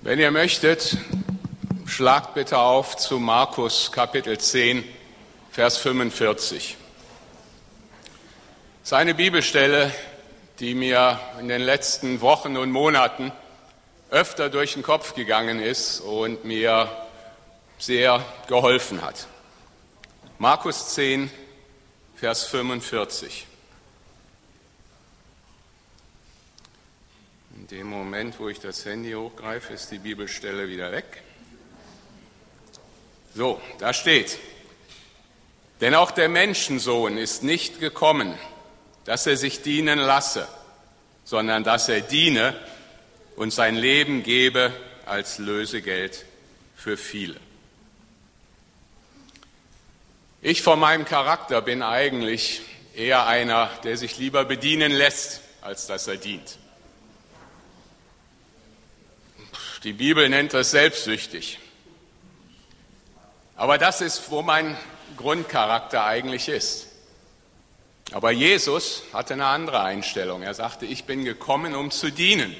Wenn ihr möchtet, schlagt bitte auf zu Markus Kapitel 10, Vers 45. Seine Bibelstelle, die mir in den letzten Wochen und Monaten öfter durch den Kopf gegangen ist und mir sehr geholfen hat. Markus 10, Vers 45. In dem Moment, wo ich das Handy hochgreife, ist die Bibelstelle wieder weg. So, da steht, denn auch der Menschensohn ist nicht gekommen, dass er sich dienen lasse, sondern dass er diene und sein Leben gebe als Lösegeld für viele. Ich von meinem Charakter bin eigentlich eher einer, der sich lieber bedienen lässt, als dass er dient. Die Bibel nennt das selbstsüchtig. Aber das ist, wo mein Grundcharakter eigentlich ist. Aber Jesus hatte eine andere Einstellung. Er sagte, ich bin gekommen, um zu dienen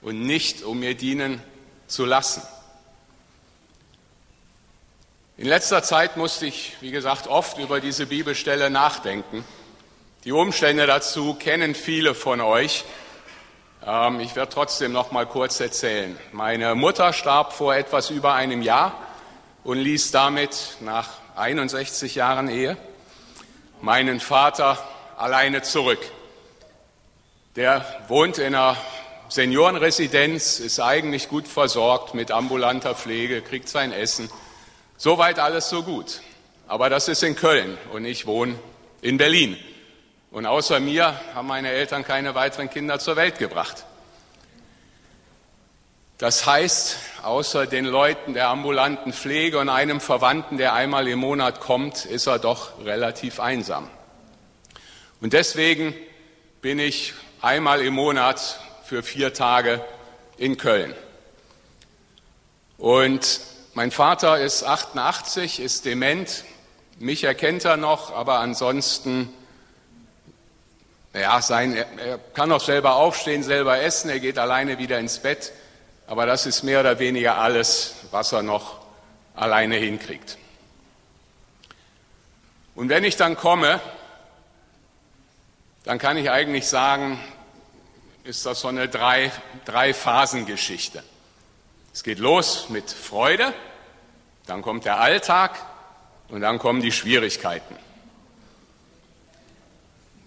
und nicht, um mir dienen zu lassen. In letzter Zeit musste ich, wie gesagt, oft über diese Bibelstelle nachdenken. Die Umstände dazu kennen viele von euch. Ähm, ich werde trotzdem noch mal kurz erzählen. Meine Mutter starb vor etwas über einem Jahr und ließ damit nach 61 Jahren Ehe meinen Vater alleine zurück. Der wohnt in einer Seniorenresidenz, ist eigentlich gut versorgt mit ambulanter Pflege, kriegt sein Essen. Soweit alles so gut. Aber das ist in Köln und ich wohne in Berlin. Und außer mir haben meine Eltern keine weiteren Kinder zur Welt gebracht. Das heißt, außer den Leuten der ambulanten Pflege und einem Verwandten, der einmal im Monat kommt, ist er doch relativ einsam. Und deswegen bin ich einmal im Monat für vier Tage in Köln. Und mein Vater ist 88, ist dement. Mich erkennt er noch, aber ansonsten ja, sein, er kann auch selber aufstehen, selber essen, er geht alleine wieder ins Bett, aber das ist mehr oder weniger alles, was er noch alleine hinkriegt. Und wenn ich dann komme, dann kann ich eigentlich sagen, ist das so eine drei, drei. Es geht los mit Freude, dann kommt der Alltag und dann kommen die Schwierigkeiten.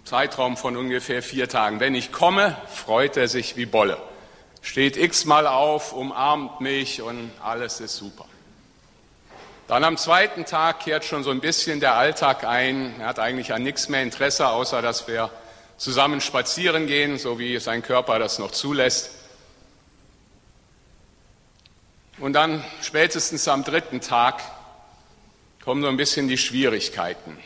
Zeitraum von ungefähr vier Tagen. Wenn ich komme, freut er sich wie Bolle. Steht x-mal auf, umarmt mich und alles ist super. Dann am zweiten Tag kehrt schon so ein bisschen der Alltag ein. Er hat eigentlich an nichts mehr Interesse, außer dass wir zusammen spazieren gehen, so wie sein Körper das noch zulässt. Und dann spätestens am dritten Tag kommen so ein bisschen die Schwierigkeiten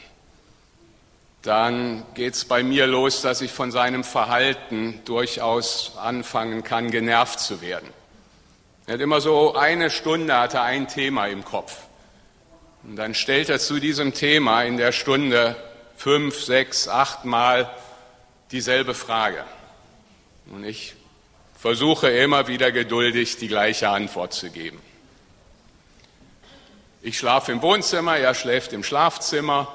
dann geht es bei mir los, dass ich von seinem Verhalten durchaus anfangen kann, genervt zu werden. Er hat immer so eine Stunde, hat er ein Thema im Kopf. Und dann stellt er zu diesem Thema in der Stunde fünf, sechs, acht Mal dieselbe Frage. Und ich versuche immer wieder geduldig die gleiche Antwort zu geben. Ich schlafe im Wohnzimmer, er schläft im Schlafzimmer.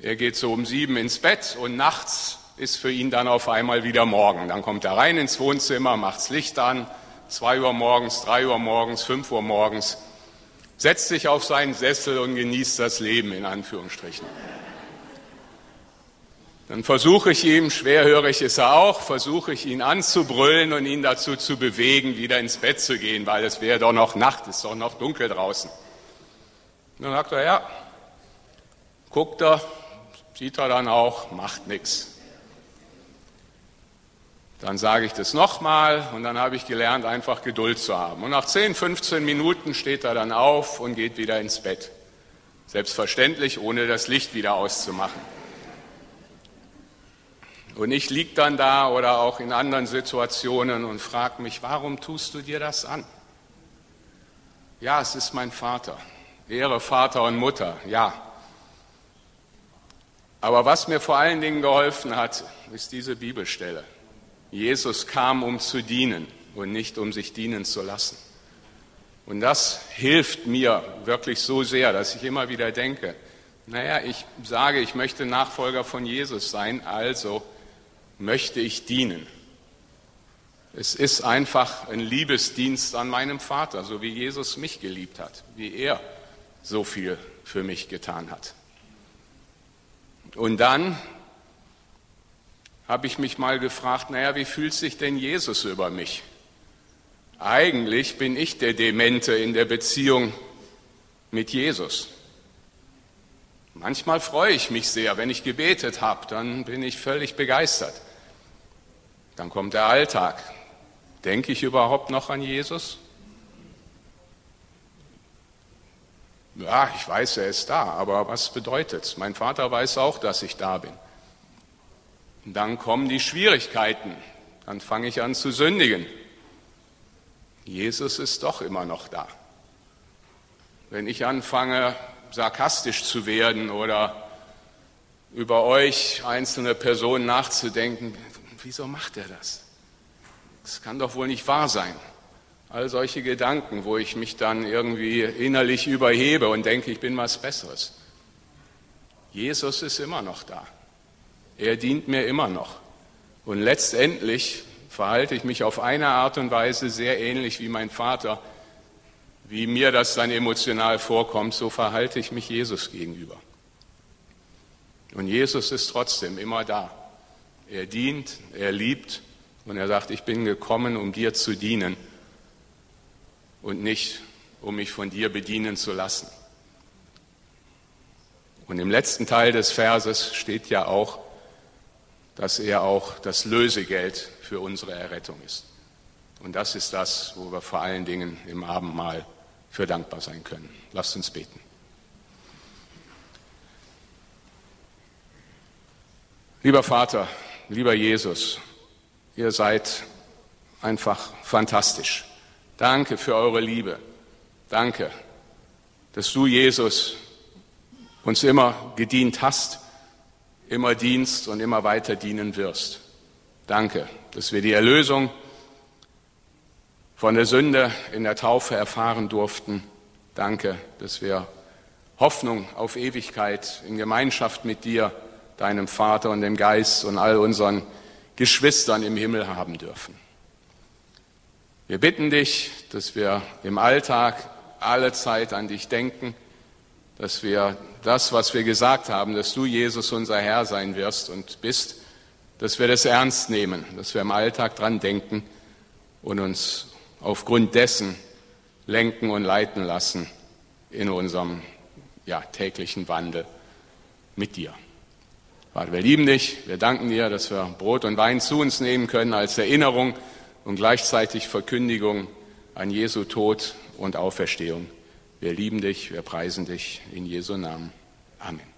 Er geht so um sieben ins Bett und nachts ist für ihn dann auf einmal wieder Morgen. Dann kommt er rein ins Wohnzimmer, macht's Licht an, zwei Uhr morgens, drei Uhr morgens, fünf Uhr morgens, setzt sich auf seinen Sessel und genießt das Leben in Anführungsstrichen. Dann versuche ich ihm, schwerhörig ist er auch, versuche ich ihn anzubrüllen und ihn dazu zu bewegen, wieder ins Bett zu gehen, weil es wäre doch noch Nacht, es ist doch noch dunkel draußen. dann sagt er, ja, guckt er, Sieht er dann auch, macht nichts. Dann sage ich das nochmal und dann habe ich gelernt, einfach Geduld zu haben. Und nach 10, 15 Minuten steht er dann auf und geht wieder ins Bett. Selbstverständlich, ohne das Licht wieder auszumachen. Und ich liege dann da oder auch in anderen Situationen und frage mich, warum tust du dir das an? Ja, es ist mein Vater. Ehre Vater und Mutter, ja. Aber was mir vor allen Dingen geholfen hat, ist diese Bibelstelle. Jesus kam, um zu dienen und nicht um sich dienen zu lassen. Und das hilft mir wirklich so sehr, dass ich immer wieder denke, naja, ich sage, ich möchte Nachfolger von Jesus sein, also möchte ich dienen. Es ist einfach ein Liebesdienst an meinem Vater, so wie Jesus mich geliebt hat, wie er so viel für mich getan hat. Und dann habe ich mich mal gefragt, naja, wie fühlt sich denn Jesus über mich? Eigentlich bin ich der Demente in der Beziehung mit Jesus. Manchmal freue ich mich sehr, wenn ich gebetet habe, dann bin ich völlig begeistert. Dann kommt der Alltag. Denke ich überhaupt noch an Jesus? Ja, ich weiß, er ist da, aber was bedeutet es? Mein Vater weiß auch, dass ich da bin. Und dann kommen die Schwierigkeiten. Dann fange ich an zu sündigen. Jesus ist doch immer noch da. Wenn ich anfange, sarkastisch zu werden oder über euch einzelne Personen nachzudenken, wieso macht er das? Das kann doch wohl nicht wahr sein. All solche Gedanken, wo ich mich dann irgendwie innerlich überhebe und denke, ich bin was Besseres. Jesus ist immer noch da. Er dient mir immer noch. Und letztendlich verhalte ich mich auf eine Art und Weise sehr ähnlich wie mein Vater, wie mir das dann emotional vorkommt, so verhalte ich mich Jesus gegenüber. Und Jesus ist trotzdem immer da. Er dient, er liebt und er sagt, ich bin gekommen, um dir zu dienen und nicht, um mich von dir bedienen zu lassen. Und im letzten Teil des Verses steht ja auch, dass er auch das Lösegeld für unsere Errettung ist. Und das ist das, wo wir vor allen Dingen im Abendmahl für dankbar sein können. Lasst uns beten. Lieber Vater, lieber Jesus, ihr seid einfach fantastisch. Danke für eure Liebe. Danke, dass du, Jesus, uns immer gedient hast, immer dienst und immer weiter dienen wirst. Danke, dass wir die Erlösung von der Sünde in der Taufe erfahren durften. Danke, dass wir Hoffnung auf Ewigkeit in Gemeinschaft mit dir, deinem Vater und dem Geist und all unseren Geschwistern im Himmel haben dürfen. Wir bitten dich, dass wir im Alltag alle Zeit an dich denken, dass wir das, was wir gesagt haben, dass du Jesus unser Herr sein wirst und bist, dass wir das ernst nehmen, dass wir im Alltag dran denken und uns aufgrund dessen lenken und leiten lassen in unserem ja, täglichen Wandel mit dir. Vater, wir lieben dich, wir danken dir, dass wir Brot und Wein zu uns nehmen können als Erinnerung und gleichzeitig Verkündigung an Jesu Tod und Auferstehung. Wir lieben dich, wir preisen dich in Jesu Namen. Amen.